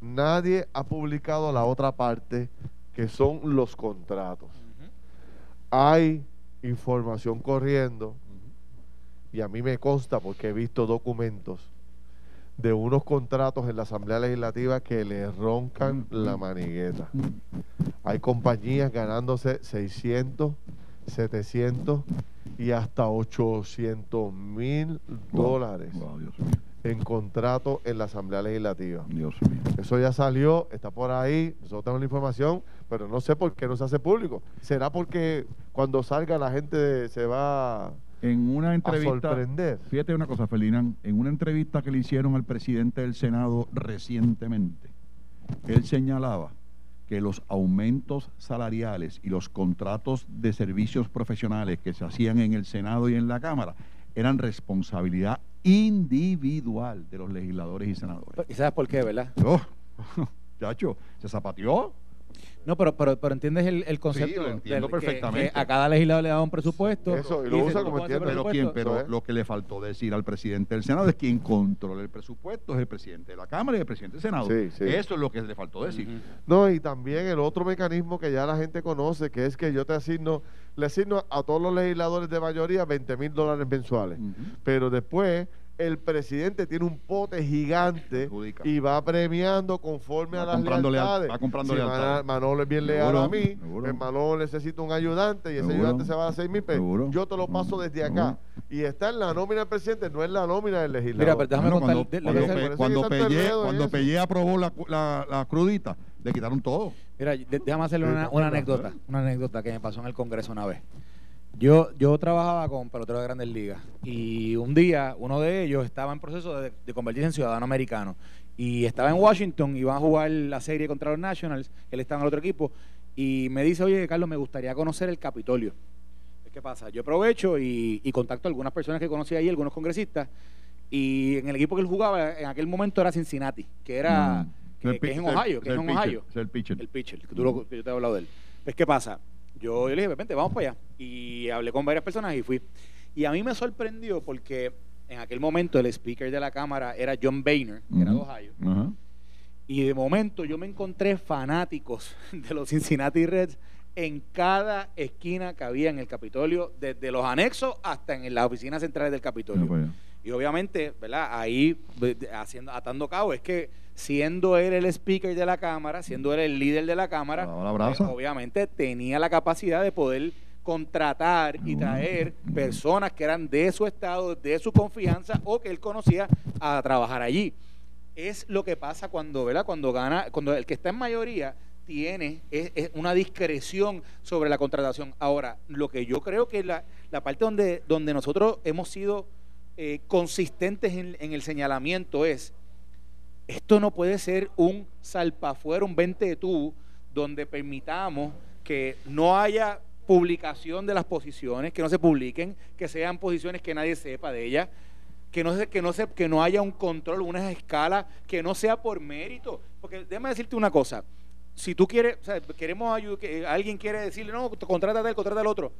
nadie ha publicado la otra parte que son los contratos. Hay información corriendo. Y a mí me consta porque he visto documentos de unos contratos en la Asamblea Legislativa que le roncan la manigueta. Hay compañías ganándose 600, 700 y hasta 800 mil dólares en contrato en la Asamblea Legislativa. Dios mío. Eso ya salió, está por ahí, nosotros tenemos la información, pero no sé por qué no se hace público. ¿Será porque cuando salga la gente se va en una entrevista, a sorprender? Fíjate una cosa, Ferdinand, en una entrevista que le hicieron al presidente del Senado recientemente, él señalaba que los aumentos salariales y los contratos de servicios profesionales que se hacían en el Senado y en la Cámara eran responsabilidad individual de los legisladores y senadores. ¿Y sabes por qué, verdad? Oh, (laughs) chacho, se zapateó. No, pero, pero, pero entiendes el, el concepto. Sí, lo entiendo perfectamente. a cada legislador le da un presupuesto. Eso, y lo usa como entiende. Pero, quién, pero lo que le faltó decir al presidente del Senado es quien controla el presupuesto, es el presidente de la Cámara y el presidente del Senado. Eso es lo que le faltó decir. No, y también el otro mecanismo que ya la gente conoce, que es que yo te asigno, le asigno a todos los legisladores de mayoría 20 mil dólares mensuales. Pero después el presidente tiene un pote gigante y va premiando conforme a las lealtades. va comprando si Manolo es bien leal a mí, pues Manolo necesita un ayudante y ese ayudante se va a 6 mil pesos. Yo te lo paso desde acá. Y está en la nómina del presidente, no en la nómina del legislador. Mira, pero déjame contar. Cuando, cuando, Pelle, aprobó la, la, crudita, le quitaron todo. Mira, déjame hacerle una, una anécdota, una anécdota que me pasó en el Congreso una vez. Yo, yo trabajaba con peloteros de grandes ligas y un día uno de ellos estaba en proceso de, convertirse en ciudadano americano y estaba en Washington y iban a jugar la serie contra los Nationals, él estaba en el otro equipo y me dice, oye Carlos, me gustaría conocer el Capitolio. ¿Qué pasa? Yo aprovecho y, contacto a algunas personas que conocí ahí, algunos congresistas, y en el equipo que él jugaba en aquel momento era Cincinnati, que era... Mm. Que, es en Ohio, que es en Ohio. el pitcher. El pitcher, que, tú lo, que yo te he hablado de él. Pues, ¿qué pasa? Yo, le dije, vente, vamos para allá. Y hablé con varias personas y fui. Y a mí me sorprendió porque en aquel momento el speaker de la Cámara era John Boehner, que era de Ohio. Y de momento yo me encontré fanáticos (laughs) de los Cincinnati Reds en cada esquina que había en el Capitolio, desde los anexos hasta en las oficinas centrales del Capitolio. Pues. Y obviamente, ¿verdad? Ahí haciendo, atando cabo, es que siendo él el speaker de la Cámara, siendo él el líder de la Cámara, pues, obviamente tenía la capacidad de poder contratar y traer personas que eran de su estado, de su confianza o que él conocía a trabajar allí. Es lo que pasa cuando, ¿verdad? Cuando gana, cuando el que está en mayoría tiene es, una discreción sobre la contratación. Ahora, lo que yo creo que la, la parte donde, donde nosotros hemos sido eh, consistentes en, en el señalamiento es esto no puede ser un salpafuera, un 20 de tú, donde permitamos que no haya publicación de las posiciones, que no se publiquen, que sean posiciones que nadie sepa de ellas, que no, que no, se, que no haya un control, una escala, que no sea por mérito. Porque déjame decirte una cosa, si tú quieres, o sea, queremos ayudar, que alguien quiere decirle, no, contrata él, contrata al otro,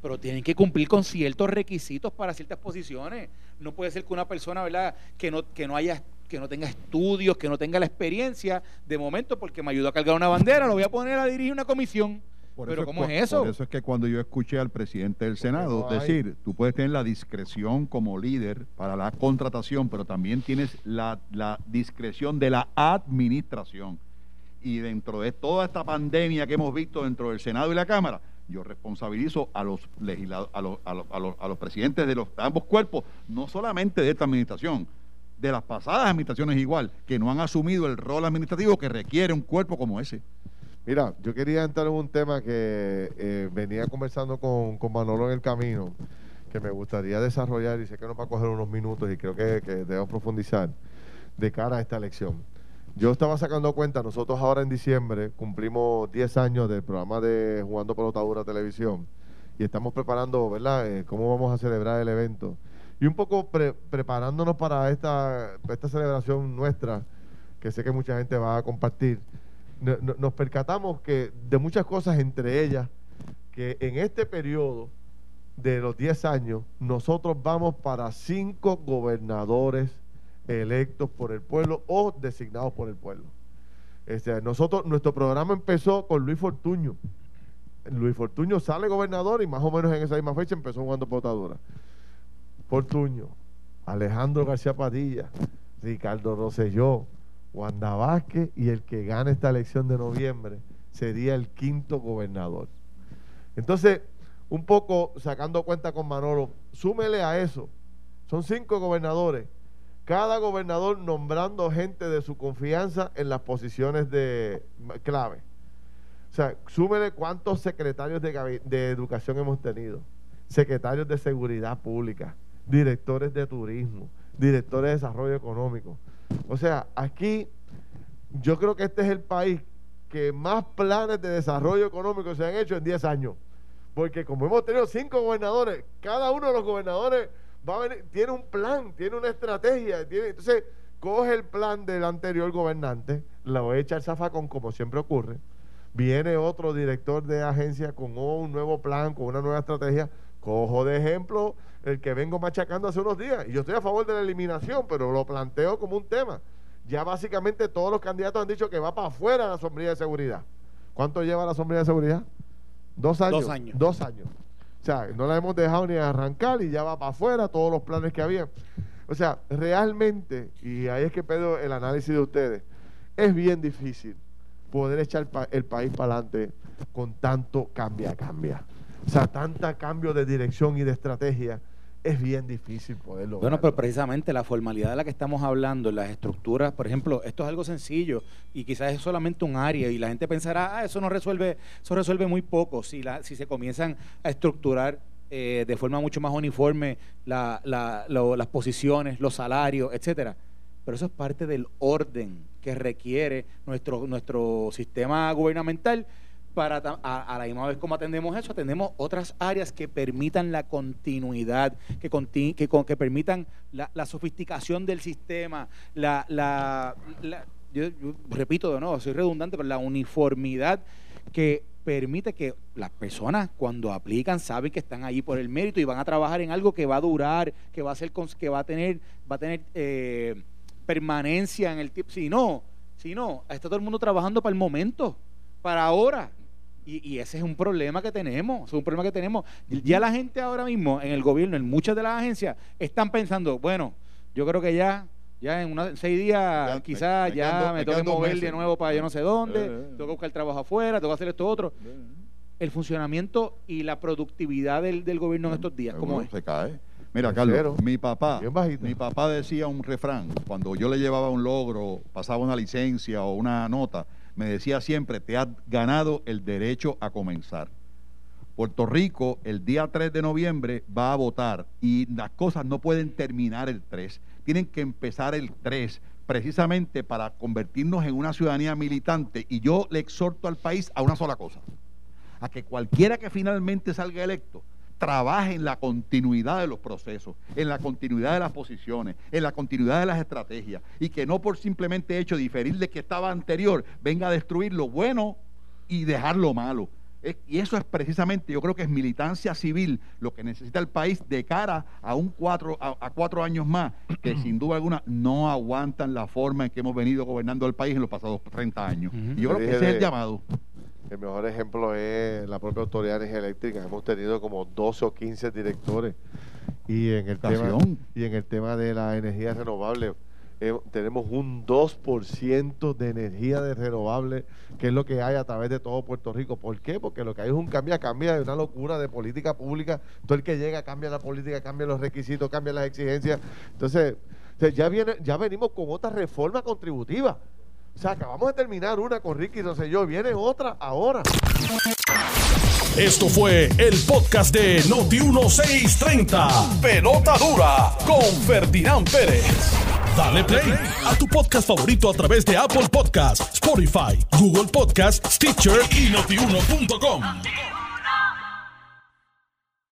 pero tienen que cumplir con ciertos requisitos para ciertas posiciones. No puede ser que una persona, ¿verdad?, que no, que no haya que no tenga estudios, que no tenga la experiencia, de momento porque me ayudó a cargar una bandera, lo voy a poner a dirigir una comisión. Pero ¿cómo es eso? Por eso es que cuando yo escuché al presidente del Senado decir, tú puedes tener la discreción como líder para la contratación, pero también tienes la, la discreción de la administración. Y dentro de toda esta pandemia que hemos visto dentro del Senado y la Cámara, yo responsabilizo a los legisladores, a los, a los, a los, a los presidentes de los ambos cuerpos, no solamente de esta administración, de las pasadas administraciones igual, que no han asumido el rol administrativo que requiere un cuerpo como ese. Mira, yo quería entrar en un tema que eh, venía conversando con, con, Manolo en el camino, que me gustaría desarrollar y sé que nos va a coger unos minutos y creo que, que debemos profundizar de cara a esta elección. Yo estaba sacando cuenta, nosotros ahora en diciembre cumplimos 10 años del programa de Jugando Pelotadura Televisión y estamos preparando, ¿verdad?, eh, cómo vamos a celebrar el evento. Y un poco preparándonos para esta, esta celebración nuestra, que sé que mucha gente va a compartir, nos percatamos que de muchas cosas, entre ellas, que en este periodo de los 10 años, nosotros vamos para cinco gobernadores electos por el pueblo o designados por el pueblo. Nuestro programa empezó con Luis Fortuño. Luis Fortuño sale gobernador y más o menos en esa misma fecha empezó jugando potadura. Fortuño, Alejandro García Padilla, Ricardo Rosselló, Wanda Vázquez y el que gane esta elección de noviembre sería el quinto gobernador. Entonces, un poco sacando cuenta con Manolo, súmele a eso. Son cinco gobernadores. Cada gobernador nombrando gente de su confianza en las posiciones de clave. O sea, súmele cuántos secretarios de, de educación hemos tenido, secretarios de seguridad pública, directores de turismo, directores de desarrollo económico. O sea, aquí yo creo que este es el país que más planes de desarrollo económico se han hecho en 10 años. Porque como hemos tenido cinco gobernadores, cada uno de los gobernadores va a venir, tiene un plan, tiene una estrategia. Entonces, coge el plan del anterior gobernante, lo echa al zafacón, como siempre ocurre. Viene otro director de agencia con un nuevo plan, con una nueva estrategia. Cojo de ejemplo el que vengo machacando hace unos días. Y yo estoy a favor de la eliminación, pero lo planteo como un tema. Ya básicamente todos los candidatos han dicho que va para afuera la sombrilla de seguridad. ¿Cuánto lleva la sombrilla de seguridad? Dos años. Dos años. Dos años. O sea, no la hemos dejado ni arrancar y ya va para afuera todos los planes que había. O sea, realmente, y ahí es que pido el análisis de ustedes, es bien difícil poder echar el país para adelante con tanto cambia, cambia. O sea, tanta cambio de dirección y de estrategia es bien difícil poderlo. Bueno, pero precisamente la formalidad de la que estamos hablando, las estructuras, por ejemplo, esto es algo sencillo y quizás es solamente un área y la gente pensará, ah, eso no resuelve, eso resuelve muy poco si, la, si se comienzan a estructurar eh, de forma mucho más uniforme la, las posiciones, los salarios, etcétera. Pero eso es parte del orden que requiere nuestro, nuestro sistema gubernamental para a, la misma vez como atendemos eso, atendemos otras áreas que permitan la continuidad, que, que, que permitan la, sofisticación del sistema, la, la, yo, repito de nuevo, soy redundante, pero la uniformidad que permite que las personas cuando aplican saben que están ahí por el mérito y van a trabajar en algo que va a durar, que va a ser que va a tener va a tener eh, permanencia en el tiempo. Si no, si no, está todo el mundo trabajando para el momento, para ahora. Y, ese es un problema que tenemos, es un problema que tenemos. Ya la gente ahora mismo en el gobierno, en muchas de las agencias, están pensando, bueno, yo creo que ya, ya en unos seis días quizás ya me, tengo que mover de nuevo para yo no sé dónde, eh, eh. tengo que buscar trabajo afuera, tengo que hacer esto otro. Eh, el funcionamiento y la productividad del, gobierno en estos días, ¿cómo es? Se cae. Mira, Carlos, mi papá, mi papá decía un refrán, cuando yo le llevaba un logro, pasaba una licencia o una nota, me decía siempre, te has ganado el derecho a comenzar. Puerto Rico el día 3 de noviembre va a votar y las cosas no pueden terminar el 3, tienen que empezar el 3 precisamente para convertirnos en una ciudadanía militante y yo le exhorto al país a una sola cosa, a que cualquiera que finalmente salga electo trabaje en la continuidad de los procesos, en la continuidad de las posiciones, en la continuidad de las estrategias y que no por simplemente hecho diferir de que estaba anterior venga a destruir lo bueno y dejar lo malo. Y eso es precisamente, yo creo que es militancia civil lo que necesita el país de cara a un cuatro, a, cuatro años más, que (clears throat) sin duda alguna no aguantan la forma en que hemos venido gobernando el país en los pasados 30 años. Y yo creo que ese es el llamado. El mejor ejemplo es la propia Autoridad de Energía Eléctrica. Hemos tenido como 12 o 15 directores. Y en el, tema, y en el tema de la energía renovable, eh, tenemos un 2% de energía de renovable, que es lo que hay a través de todo Puerto Rico. ¿Por qué? Porque lo que hay es un cambia, cambia, de una locura de política pública. Todo el que llega cambia la política, cambia los requisitos, cambia las exigencias. Entonces, ya, viene, ya venimos con otra reforma contributiva. O sea, acabamos de terminar una con Ricky yo Viene otra ahora. Esto fue el podcast de Noti1630. Pelota dura con Ferdinand Pérez. Dale play a tu podcast favorito a través de Apple Podcasts, Spotify, Google Podcasts, Stitcher y notiuno.com.